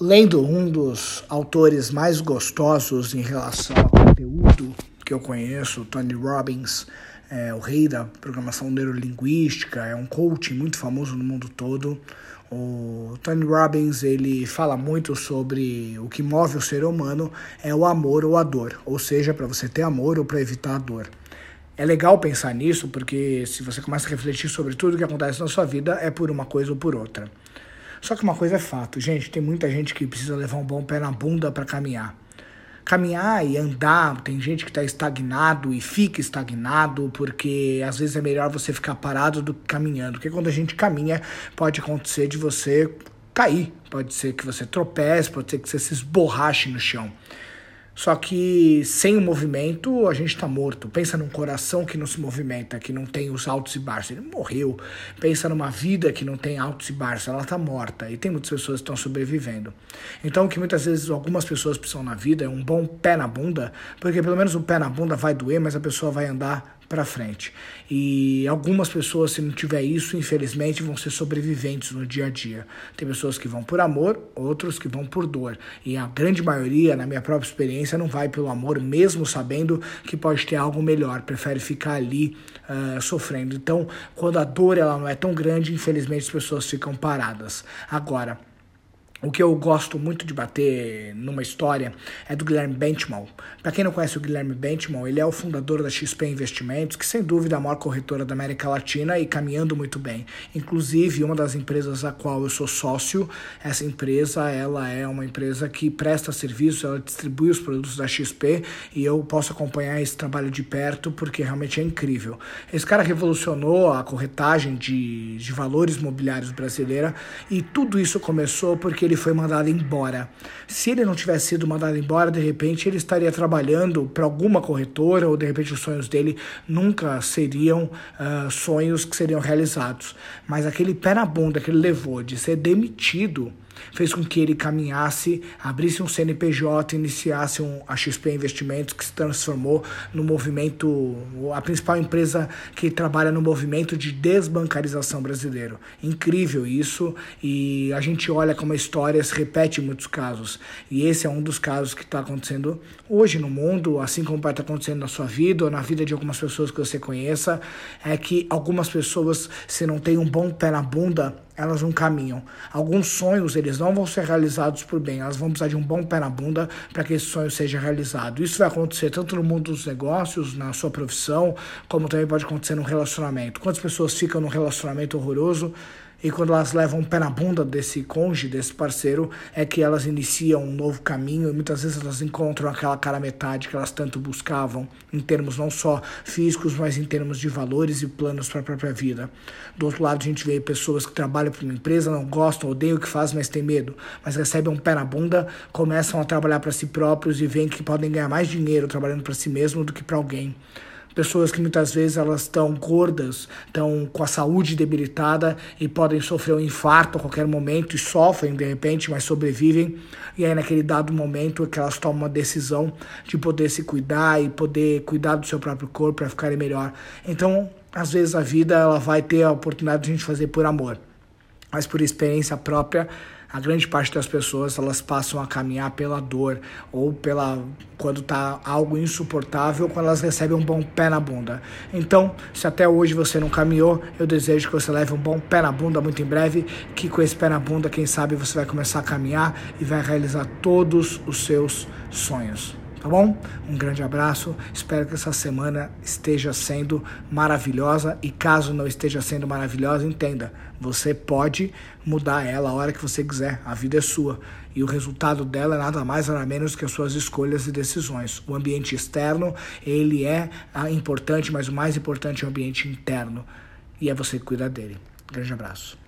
lendo um dos autores mais gostosos em relação ao conteúdo que eu conheço, Tony Robbins, é o rei da programação neurolinguística, é um coach muito famoso no mundo todo. O Tony Robbins ele fala muito sobre o que move o ser humano é o amor ou a dor, ou seja, para você ter amor ou para evitar a dor. É legal pensar nisso porque se você começa a refletir sobre tudo que acontece na sua vida é por uma coisa ou por outra. Só que uma coisa é fato, gente, tem muita gente que precisa levar um bom pé na bunda para caminhar. Caminhar e andar, tem gente que está estagnado e fica estagnado, porque às vezes é melhor você ficar parado do que caminhando. Porque quando a gente caminha, pode acontecer de você cair, pode ser que você tropece, pode ser que você se esborrache no chão. Só que sem o movimento a gente está morto. Pensa num coração que não se movimenta, que não tem os altos e baixos. Ele morreu. Pensa numa vida que não tem altos e baixos. Ela está morta. E tem muitas pessoas que estão sobrevivendo. Então, o que muitas vezes algumas pessoas precisam na vida é um bom pé na bunda, porque pelo menos o pé na bunda vai doer, mas a pessoa vai andar para frente. E algumas pessoas, se não tiver isso, infelizmente, vão ser sobreviventes no dia a dia. Tem pessoas que vão por amor, outros que vão por dor. E a grande maioria, na minha própria experiência, não vai pelo amor, mesmo sabendo que pode ter algo melhor, prefere ficar ali uh, sofrendo. Então, quando a dor ela não é tão grande, infelizmente as pessoas ficam paradas. Agora, o que eu gosto muito de bater numa história é do Guilherme Benchimol. Para quem não conhece o Guilherme Benchimol, ele é o fundador da XP Investimentos, que sem dúvida é a maior corretora da América Latina e caminhando muito bem. Inclusive, uma das empresas a qual eu sou sócio, essa empresa, ela é uma empresa que presta serviço, ela distribui os produtos da XP e eu posso acompanhar esse trabalho de perto porque realmente é incrível. Esse cara revolucionou a corretagem de, de valores mobiliários brasileira e tudo isso começou porque ele foi mandado embora. Se ele não tivesse sido mandado embora, de repente ele estaria trabalhando para alguma corretora ou de repente os sonhos dele nunca seriam uh, sonhos que seriam realizados. Mas aquele pé na bunda que ele levou de ser demitido fez com que ele caminhasse, abrisse um CNPJ, iniciasse um, a XP Investimentos, que se transformou no movimento, a principal empresa que trabalha no movimento de desbancarização brasileiro. Incrível isso, e a gente olha como a história se repete em muitos casos. E esse é um dos casos que está acontecendo hoje no mundo, assim como estar tá acontecendo na sua vida ou na vida de algumas pessoas que você conheça, é que algumas pessoas, se não têm um bom pé na bunda, elas não caminham. Alguns sonhos eles não vão ser realizados por bem, elas vão precisar de um bom pé na bunda para que esse sonho seja realizado. Isso vai acontecer tanto no mundo dos negócios, na sua profissão, como também pode acontecer no relacionamento. Quantas pessoas ficam num relacionamento horroroso e quando elas levam um pé na bunda desse cônjuge, desse parceiro, é que elas iniciam um novo caminho e muitas vezes elas encontram aquela cara metade que elas tanto buscavam, em termos não só físicos, mas em termos de valores e planos para a própria vida. Do outro lado, a gente vê pessoas que trabalham para uma empresa, não gostam, odeiam o que fazem, mas têm medo, mas recebem um pé na bunda, começam a trabalhar para si próprios e veem que podem ganhar mais dinheiro trabalhando para si mesmo do que para alguém pessoas que muitas vezes elas estão gordas, estão com a saúde debilitada e podem sofrer um infarto a qualquer momento e sofrem de repente, mas sobrevivem. E aí naquele dado momento é que elas tomam uma decisão de poder se cuidar e poder cuidar do seu próprio corpo para ficarem melhor. Então, às vezes a vida ela vai ter a oportunidade de a gente fazer por amor, mas por experiência própria a grande parte das pessoas elas passam a caminhar pela dor ou pela quando tá algo insuportável, quando elas recebem um bom pé na bunda. Então, se até hoje você não caminhou, eu desejo que você leve um bom pé na bunda muito em breve, que com esse pé na bunda, quem sabe você vai começar a caminhar e vai realizar todos os seus sonhos tá bom? Um grande abraço, espero que essa semana esteja sendo maravilhosa e caso não esteja sendo maravilhosa, entenda, você pode mudar ela a hora que você quiser, a vida é sua e o resultado dela é nada mais nada menos que as suas escolhas e decisões. O ambiente externo, ele é ah, importante, mas o mais importante é o ambiente interno e é você que cuida dele. Grande abraço.